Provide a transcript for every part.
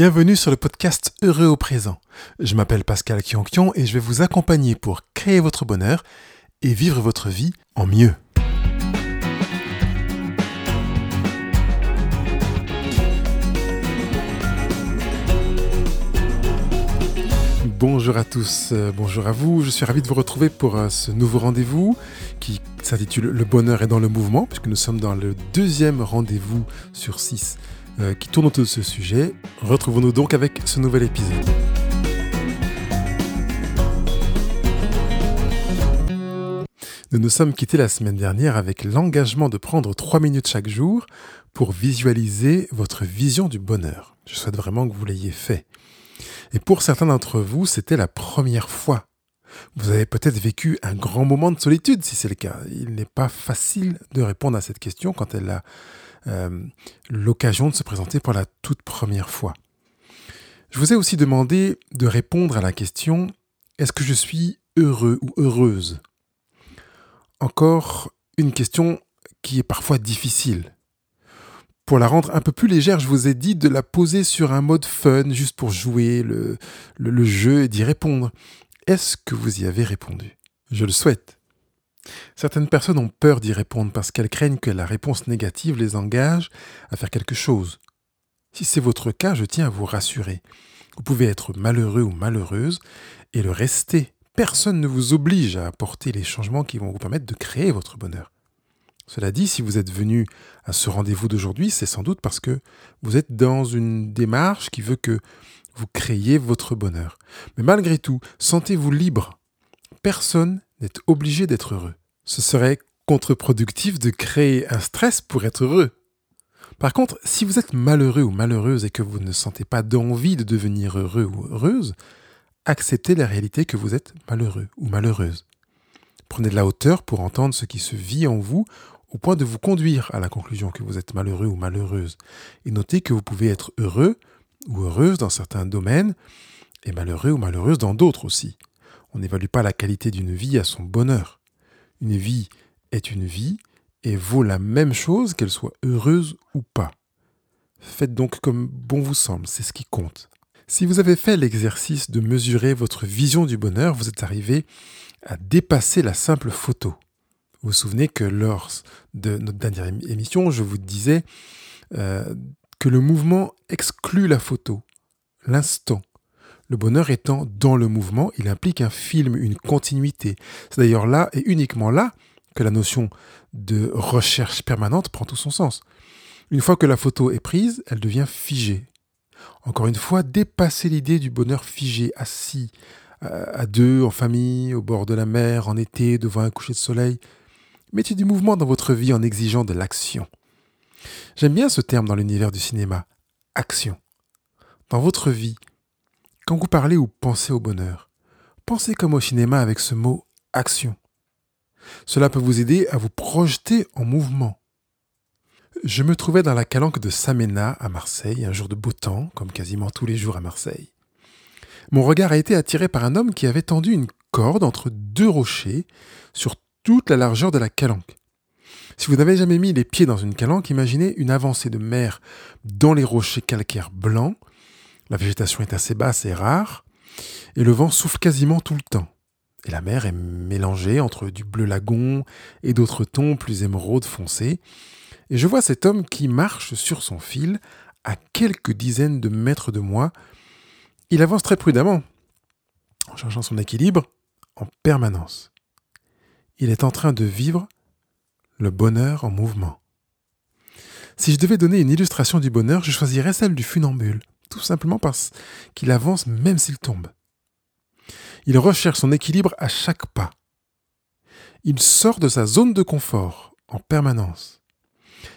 Bienvenue sur le podcast Heureux au présent. Je m'appelle Pascal Kionkion et je vais vous accompagner pour créer votre bonheur et vivre votre vie en mieux. Bonjour à tous, euh, bonjour à vous. Je suis ravi de vous retrouver pour euh, ce nouveau rendez-vous qui s'intitule Le bonheur est dans le mouvement, puisque nous sommes dans le deuxième rendez-vous sur six euh, qui tourne autour de ce sujet. Retrouvons-nous donc avec ce nouvel épisode. Nous nous sommes quittés la semaine dernière avec l'engagement de prendre 3 minutes chaque jour pour visualiser votre vision du bonheur. Je souhaite vraiment que vous l'ayez fait. Et pour certains d'entre vous, c'était la première fois. Vous avez peut-être vécu un grand moment de solitude si c'est le cas. Il n'est pas facile de répondre à cette question quand elle a euh, l'occasion de se présenter pour la toute première fois. Je vous ai aussi demandé de répondre à la question est-ce que je suis heureux ou heureuse? Encore une question qui est parfois difficile. Pour la rendre un peu plus légère, je vous ai dit de la poser sur un mode fun, juste pour jouer le, le jeu et d'y répondre. Est-ce que vous y avez répondu? Je le souhaite. Certaines personnes ont peur d'y répondre parce qu'elles craignent que la réponse négative les engage à faire quelque chose. Si c'est votre cas, je tiens à vous rassurer. Vous pouvez être malheureux ou malheureuse et le rester. Personne ne vous oblige à apporter les changements qui vont vous permettre de créer votre bonheur. Cela dit, si vous êtes venu à ce rendez-vous d'aujourd'hui, c'est sans doute parce que vous êtes dans une démarche qui veut que vous créiez votre bonheur. Mais malgré tout, sentez-vous libre. Personne n'est obligé d'être heureux. Ce serait contre-productif de créer un stress pour être heureux. Par contre, si vous êtes malheureux ou malheureuse et que vous ne sentez pas d'envie de devenir heureux ou heureuse, acceptez la réalité que vous êtes malheureux ou malheureuse. Prenez de la hauteur pour entendre ce qui se vit en vous au point de vous conduire à la conclusion que vous êtes malheureux ou malheureuse. Et notez que vous pouvez être heureux ou heureuse dans certains domaines et malheureux ou malheureuse dans d'autres aussi. On n'évalue pas la qualité d'une vie à son bonheur. Une vie est une vie et vaut la même chose qu'elle soit heureuse ou pas. Faites donc comme bon vous semble, c'est ce qui compte. Si vous avez fait l'exercice de mesurer votre vision du bonheur, vous êtes arrivé à dépasser la simple photo. Vous vous souvenez que lors de notre dernière émission, je vous disais euh, que le mouvement exclut la photo, l'instant. Le bonheur étant dans le mouvement, il implique un film, une continuité. C'est d'ailleurs là et uniquement là que la notion de recherche permanente prend tout son sens. Une fois que la photo est prise, elle devient figée. Encore une fois, dépasser l'idée du bonheur figé, assis, à deux, en famille, au bord de la mer, en été, devant un coucher de soleil. Mettez du mouvement dans votre vie en exigeant de l'action. J'aime bien ce terme dans l'univers du cinéma, action. Dans votre vie, quand vous parlez ou pensez au bonheur, pensez comme au cinéma avec ce mot action. Cela peut vous aider à vous projeter en mouvement. Je me trouvais dans la calanque de Samena à Marseille, un jour de beau temps, comme quasiment tous les jours à Marseille. Mon regard a été attiré par un homme qui avait tendu une corde entre deux rochers sur toute la largeur de la calanque. Si vous n'avez jamais mis les pieds dans une calanque, imaginez une avancée de mer dans les rochers calcaires blancs la végétation est assez basse et rare, et le vent souffle quasiment tout le temps. Et la mer est mélangée entre du bleu lagon et d'autres tons plus émeraude foncés. Et je vois cet homme qui marche sur son fil à quelques dizaines de mètres de moi. Il avance très prudemment, en cherchant son équilibre en permanence. Il est en train de vivre le bonheur en mouvement. Si je devais donner une illustration du bonheur, je choisirais celle du funambule tout simplement parce qu'il avance même s'il tombe. Il recherche son équilibre à chaque pas. Il sort de sa zone de confort en permanence.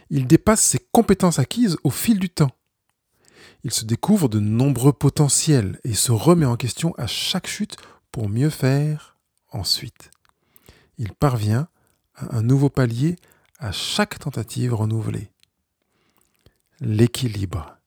Il dépasse ses compétences acquises au fil du temps. Il se découvre de nombreux potentiels et se remet en question à chaque chute pour mieux faire ensuite. Il parvient à un nouveau palier à chaque tentative renouvelée. L'équilibre.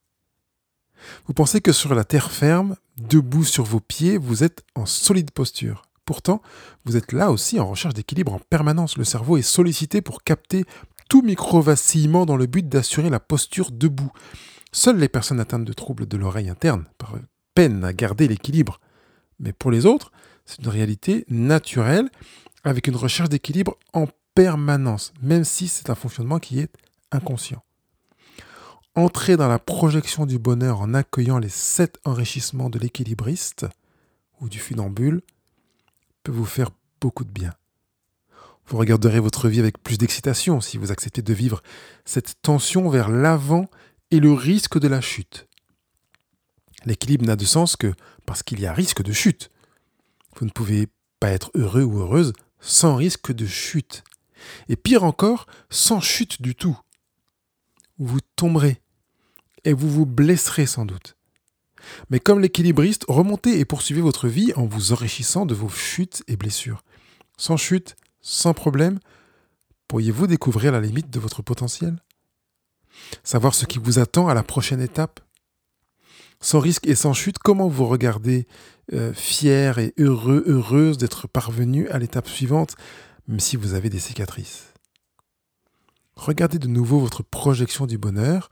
Vous pensez que sur la terre ferme, debout sur vos pieds, vous êtes en solide posture. Pourtant, vous êtes là aussi en recherche d'équilibre en permanence. Le cerveau est sollicité pour capter tout micro-vacillement dans le but d'assurer la posture debout. Seules les personnes atteintes de troubles de l'oreille interne peinent à garder l'équilibre. Mais pour les autres, c'est une réalité naturelle avec une recherche d'équilibre en permanence, même si c'est un fonctionnement qui est inconscient. Entrer dans la projection du bonheur en accueillant les sept enrichissements de l'équilibriste ou du funambule peut vous faire beaucoup de bien. Vous regarderez votre vie avec plus d'excitation si vous acceptez de vivre cette tension vers l'avant et le risque de la chute. L'équilibre n'a de sens que parce qu'il y a risque de chute. Vous ne pouvez pas être heureux ou heureuse sans risque de chute. Et pire encore, sans chute du tout. Vous tomberez et vous vous blesserez sans doute. Mais comme l'équilibriste, remontez et poursuivez votre vie en vous enrichissant de vos chutes et blessures. Sans chute, sans problème, pourriez-vous découvrir la limite de votre potentiel? Savoir ce qui vous attend à la prochaine étape? Sans risque et sans chute, comment vous regardez euh, fier et heureux, heureuse d'être parvenu à l'étape suivante, même si vous avez des cicatrices? Regardez de nouveau votre projection du bonheur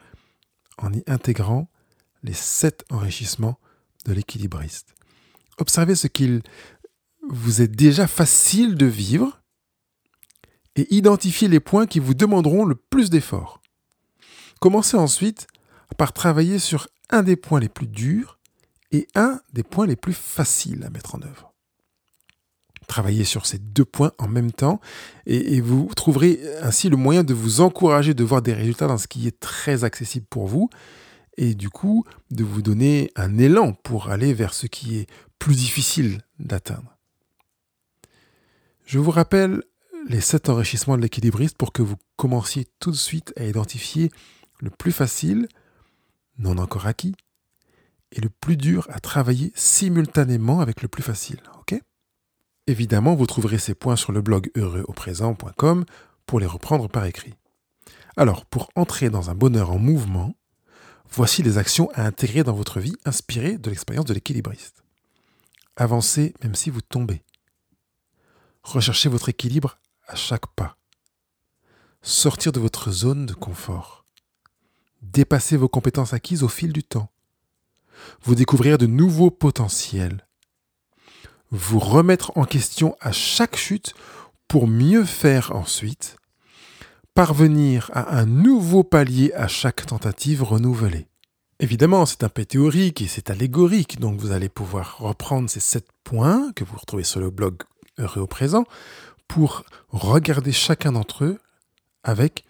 en y intégrant les sept enrichissements de l'équilibriste. Observez ce qu'il vous est déjà facile de vivre et identifiez les points qui vous demanderont le plus d'efforts. Commencez ensuite par travailler sur un des points les plus durs et un des points les plus faciles à mettre en œuvre. Travaillez sur ces deux points en même temps et, vous trouverez ainsi le moyen de vous encourager de voir des résultats dans ce qui est très accessible pour vous et du coup de vous donner un élan pour aller vers ce qui est plus difficile d'atteindre. Je vous rappelle les sept enrichissements de l'équilibriste pour que vous commenciez tout de suite à identifier le plus facile, non encore acquis, et le plus dur à travailler simultanément avec le plus facile. ok? Évidemment, vous trouverez ces points sur le blog heureuxauprésent.com pour les reprendre par écrit. Alors, pour entrer dans un bonheur en mouvement, voici les actions à intégrer dans votre vie inspirées de l'expérience de l'équilibriste. Avancez même si vous tombez. Recherchez votre équilibre à chaque pas. Sortir de votre zone de confort. Dépasser vos compétences acquises au fil du temps. Vous découvrir de nouveaux potentiels. Vous remettre en question à chaque chute pour mieux faire ensuite. Parvenir à un nouveau palier à chaque tentative renouvelée. Évidemment, c'est un peu théorique et c'est allégorique, donc vous allez pouvoir reprendre ces sept points que vous retrouvez sur le blog Heureux au présent pour regarder chacun d'entre eux avec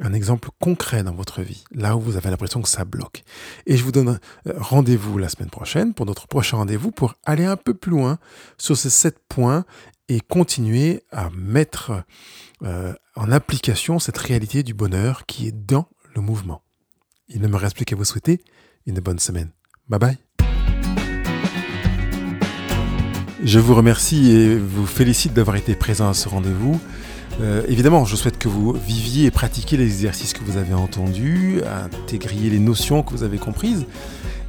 un exemple concret dans votre vie, là où vous avez l'impression que ça bloque. Et je vous donne euh, rendez-vous la semaine prochaine pour notre prochain rendez-vous pour aller un peu plus loin sur ces sept points et continuer à mettre euh, en application cette réalité du bonheur qui est dans le mouvement. Il ne me reste plus qu'à vous souhaiter une bonne semaine. Bye bye. Je vous remercie et vous félicite d'avoir été présent à ce rendez-vous. Euh, évidemment, je souhaite que vous viviez et pratiquiez les exercices que vous avez entendus, intégriez les notions que vous avez comprises,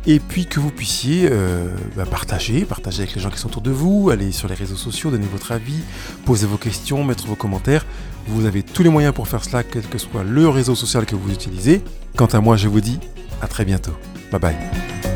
et puis que vous puissiez euh, bah, partager, partager avec les gens qui sont autour de vous, aller sur les réseaux sociaux, donner votre avis, poser vos questions, mettre vos commentaires. Vous avez tous les moyens pour faire cela, quel que soit le réseau social que vous utilisez. Quant à moi, je vous dis à très bientôt. Bye bye.